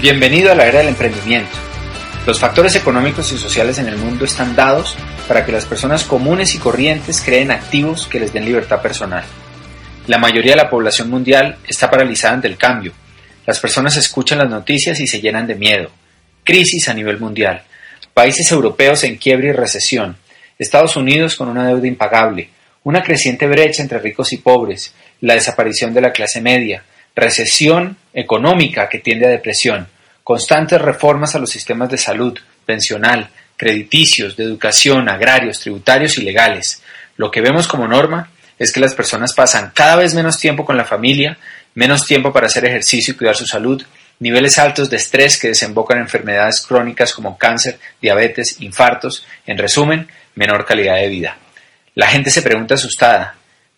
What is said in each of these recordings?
Bienvenido a la era del emprendimiento. Los factores económicos y sociales en el mundo están dados para que las personas comunes y corrientes creen activos que les den libertad personal. La mayoría de la población mundial está paralizada ante el cambio. Las personas escuchan las noticias y se llenan de miedo. Crisis a nivel mundial. Países europeos en quiebra y recesión. Estados Unidos con una deuda impagable. Una creciente brecha entre ricos y pobres. La desaparición de la clase media. Recesión económica que tiende a depresión constantes reformas a los sistemas de salud, pensional, crediticios, de educación, agrarios, tributarios y legales. Lo que vemos como norma es que las personas pasan cada vez menos tiempo con la familia, menos tiempo para hacer ejercicio y cuidar su salud, niveles altos de estrés que desembocan en enfermedades crónicas como cáncer, diabetes, infartos, en resumen, menor calidad de vida. La gente se pregunta asustada,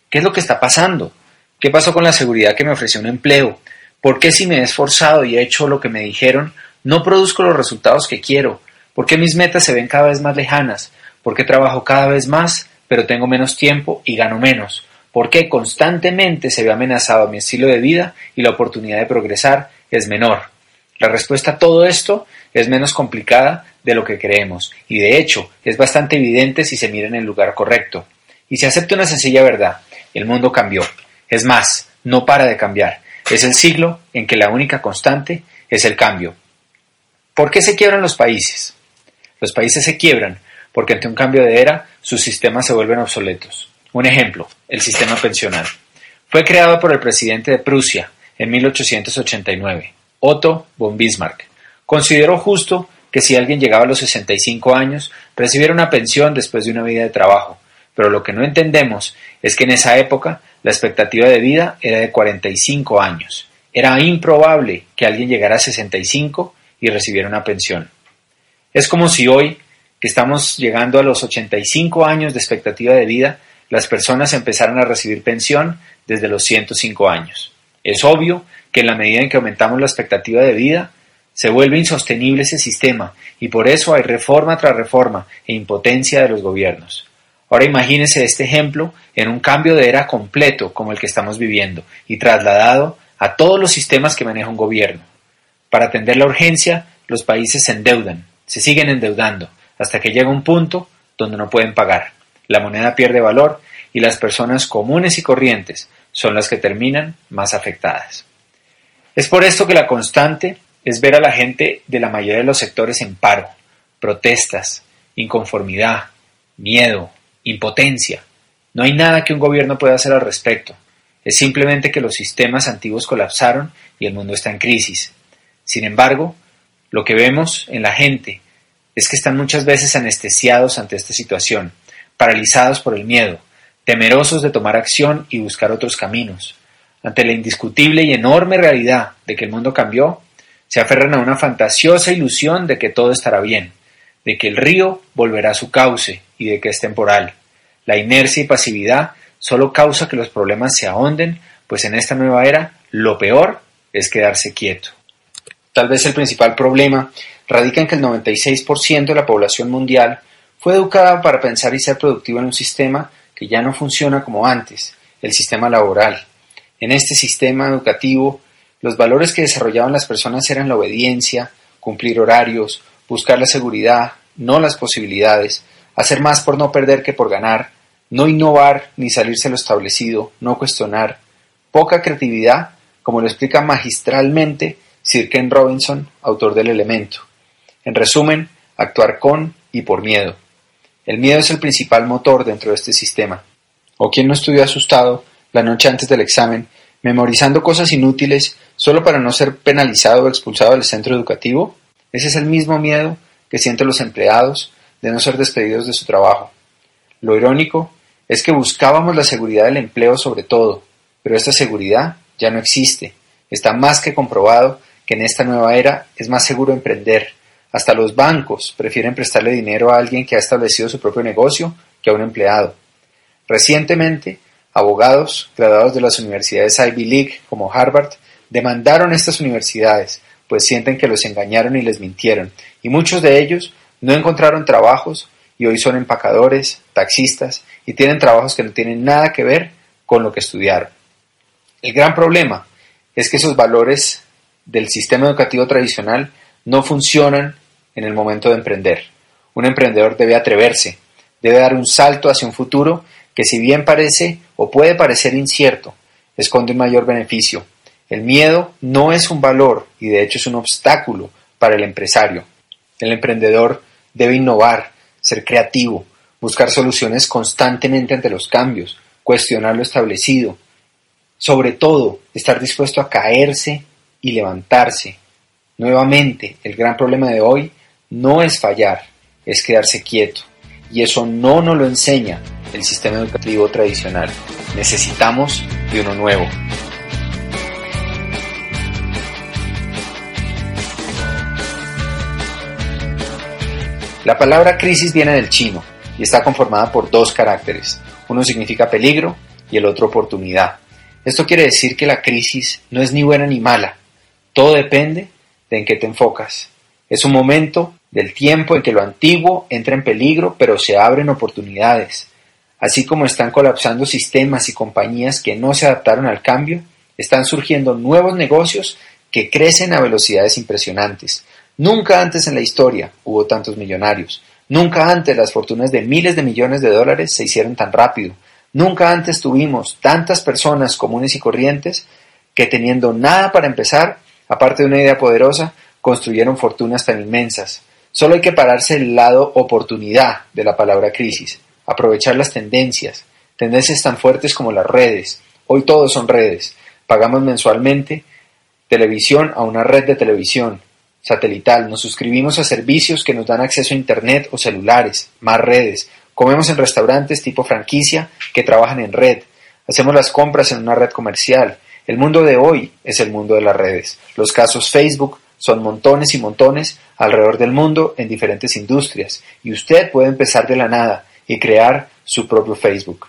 ¿qué es lo que está pasando? ¿Qué pasó con la seguridad que me ofreció un empleo? ¿Por qué si me he esforzado y he hecho lo que me dijeron, no produzco los resultados que quiero? ¿Por qué mis metas se ven cada vez más lejanas? ¿Por qué trabajo cada vez más, pero tengo menos tiempo y gano menos? ¿Por qué constantemente se ve amenazado mi estilo de vida y la oportunidad de progresar es menor? La respuesta a todo esto es menos complicada de lo que creemos y de hecho es bastante evidente si se mira en el lugar correcto. Y se acepta una sencilla verdad, el mundo cambió. Es más, no para de cambiar. Es el siglo en que la única constante es el cambio. ¿Por qué se quiebran los países? Los países se quiebran porque ante un cambio de era sus sistemas se vuelven obsoletos. Un ejemplo, el sistema pensional. Fue creado por el presidente de Prusia en 1889, Otto von Bismarck. Consideró justo que si alguien llegaba a los 65 años recibiera una pensión después de una vida de trabajo, pero lo que no entendemos es que en esa época la expectativa de vida era de 45 años. Era improbable que alguien llegara a 65 y recibiera una pensión. Es como si hoy, que estamos llegando a los 85 años de expectativa de vida, las personas empezaran a recibir pensión desde los 105 años. Es obvio que en la medida en que aumentamos la expectativa de vida, se vuelve insostenible ese sistema y por eso hay reforma tras reforma e impotencia de los gobiernos. Ahora imagínese este ejemplo en un cambio de era completo como el que estamos viviendo y trasladado a todos los sistemas que maneja un gobierno. Para atender la urgencia, los países se endeudan, se siguen endeudando, hasta que llega un punto donde no pueden pagar. La moneda pierde valor y las personas comunes y corrientes son las que terminan más afectadas. Es por esto que la constante es ver a la gente de la mayoría de los sectores en paro, protestas, inconformidad, miedo, impotencia. No hay nada que un gobierno pueda hacer al respecto. Es simplemente que los sistemas antiguos colapsaron y el mundo está en crisis. Sin embargo, lo que vemos en la gente es que están muchas veces anestesiados ante esta situación, paralizados por el miedo, temerosos de tomar acción y buscar otros caminos. Ante la indiscutible y enorme realidad de que el mundo cambió, se aferran a una fantasiosa ilusión de que todo estará bien, de que el río volverá a su cauce y de que es temporal. La inercia y pasividad solo causa que los problemas se ahonden, pues en esta nueva era lo peor es quedarse quieto. Tal vez el principal problema radica en que el 96% de la población mundial fue educada para pensar y ser productiva en un sistema que ya no funciona como antes, el sistema laboral. En este sistema educativo, los valores que desarrollaban las personas eran la obediencia, cumplir horarios, buscar la seguridad, no las posibilidades, hacer más por no perder que por ganar, no innovar ni salirse lo establecido, no cuestionar, poca creatividad, como lo explica magistralmente Sir Ken Robinson, autor del elemento. En resumen, actuar con y por miedo. El miedo es el principal motor dentro de este sistema. ¿O quién no estudió asustado la noche antes del examen, memorizando cosas inútiles solo para no ser penalizado o expulsado del centro educativo? Ese es el mismo miedo que sienten los empleados de no ser despedidos de su trabajo. Lo irónico es que buscábamos la seguridad del empleo sobre todo, pero esta seguridad ya no existe. Está más que comprobado que en esta nueva era es más seguro emprender. Hasta los bancos prefieren prestarle dinero a alguien que ha establecido su propio negocio que a un empleado. Recientemente, abogados graduados de las universidades Ivy League como Harvard demandaron estas universidades pues sienten que los engañaron y les mintieron, y muchos de ellos no encontraron trabajos y hoy son empacadores, taxistas, y tienen trabajos que no tienen nada que ver con lo que estudiaron. El gran problema es que esos valores del sistema educativo tradicional no funcionan en el momento de emprender. Un emprendedor debe atreverse, debe dar un salto hacia un futuro que si bien parece o puede parecer incierto, esconde un mayor beneficio. El miedo no es un valor y de hecho es un obstáculo para el empresario. El emprendedor debe innovar, ser creativo, buscar soluciones constantemente ante los cambios, cuestionar lo establecido. Sobre todo, estar dispuesto a caerse y levantarse. Nuevamente, el gran problema de hoy no es fallar, es quedarse quieto. Y eso no nos lo enseña el sistema educativo tradicional. Necesitamos de uno nuevo. La palabra crisis viene del chino y está conformada por dos caracteres. Uno significa peligro y el otro oportunidad. Esto quiere decir que la crisis no es ni buena ni mala. Todo depende de en qué te enfocas. Es un momento del tiempo en que lo antiguo entra en peligro, pero se abren oportunidades. Así como están colapsando sistemas y compañías que no se adaptaron al cambio, están surgiendo nuevos negocios que crecen a velocidades impresionantes. Nunca antes en la historia hubo tantos millonarios. Nunca antes las fortunas de miles de millones de dólares se hicieron tan rápido. Nunca antes tuvimos tantas personas comunes y corrientes que teniendo nada para empezar, aparte de una idea poderosa, construyeron fortunas tan inmensas. Solo hay que pararse el lado oportunidad de la palabra crisis, aprovechar las tendencias, tendencias tan fuertes como las redes. Hoy todos son redes. Pagamos mensualmente televisión a una red de televisión satelital, nos suscribimos a servicios que nos dan acceso a Internet o celulares, más redes, comemos en restaurantes tipo franquicia que trabajan en red, hacemos las compras en una red comercial. El mundo de hoy es el mundo de las redes. Los casos Facebook son montones y montones alrededor del mundo en diferentes industrias y usted puede empezar de la nada y crear su propio Facebook.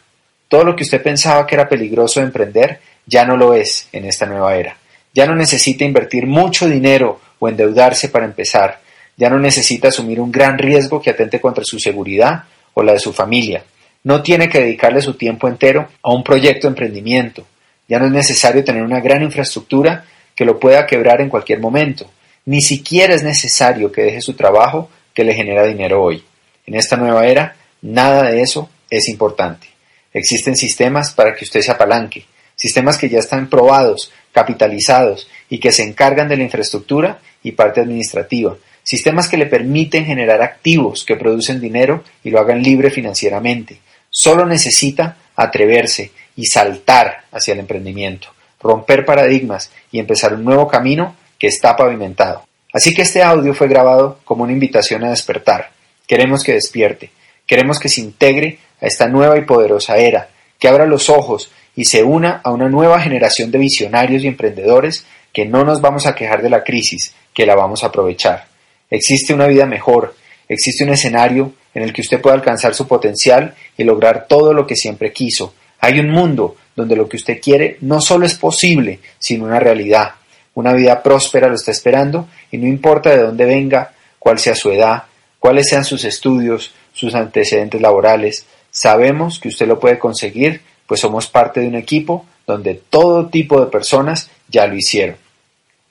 Todo lo que usted pensaba que era peligroso de emprender ya no lo es en esta nueva era. Ya no necesita invertir mucho dinero o endeudarse para empezar. Ya no necesita asumir un gran riesgo que atente contra su seguridad o la de su familia. No tiene que dedicarle su tiempo entero a un proyecto de emprendimiento. Ya no es necesario tener una gran infraestructura que lo pueda quebrar en cualquier momento. Ni siquiera es necesario que deje su trabajo que le genera dinero hoy. En esta nueva era, nada de eso es importante. Existen sistemas para que usted se apalanque, sistemas que ya están probados, capitalizados y que se encargan de la infraestructura y parte administrativa, sistemas que le permiten generar activos que producen dinero y lo hagan libre financieramente. Solo necesita atreverse y saltar hacia el emprendimiento, romper paradigmas y empezar un nuevo camino que está pavimentado. Así que este audio fue grabado como una invitación a despertar. Queremos que despierte, queremos que se integre a esta nueva y poderosa era, que abra los ojos y se una a una nueva generación de visionarios y emprendedores que no nos vamos a quejar de la crisis, que la vamos a aprovechar. Existe una vida mejor, existe un escenario en el que usted pueda alcanzar su potencial y lograr todo lo que siempre quiso. Hay un mundo donde lo que usted quiere no solo es posible, sino una realidad. Una vida próspera lo está esperando y no importa de dónde venga, cuál sea su edad, cuáles sean sus estudios, sus antecedentes laborales, sabemos que usted lo puede conseguir pues somos parte de un equipo donde todo tipo de personas ya lo hicieron.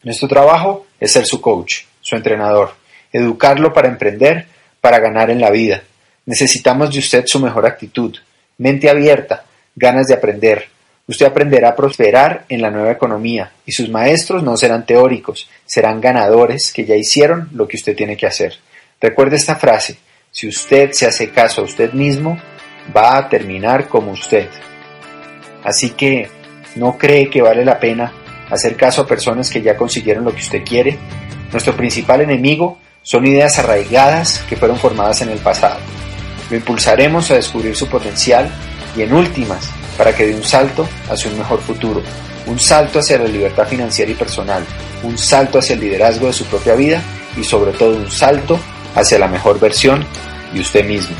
Nuestro trabajo es ser su coach, su entrenador, educarlo para emprender, para ganar en la vida. Necesitamos de usted su mejor actitud, mente abierta, ganas de aprender. Usted aprenderá a prosperar en la nueva economía y sus maestros no serán teóricos, serán ganadores que ya hicieron lo que usted tiene que hacer. Recuerde esta frase, si usted se hace caso a usted mismo, va a terminar como usted. Así que no cree que vale la pena hacer caso a personas que ya consiguieron lo que usted quiere. Nuestro principal enemigo son ideas arraigadas que fueron formadas en el pasado. Lo impulsaremos a descubrir su potencial y en últimas para que dé un salto hacia un mejor futuro, un salto hacia la libertad financiera y personal, un salto hacia el liderazgo de su propia vida y sobre todo un salto hacia la mejor versión de usted mismo.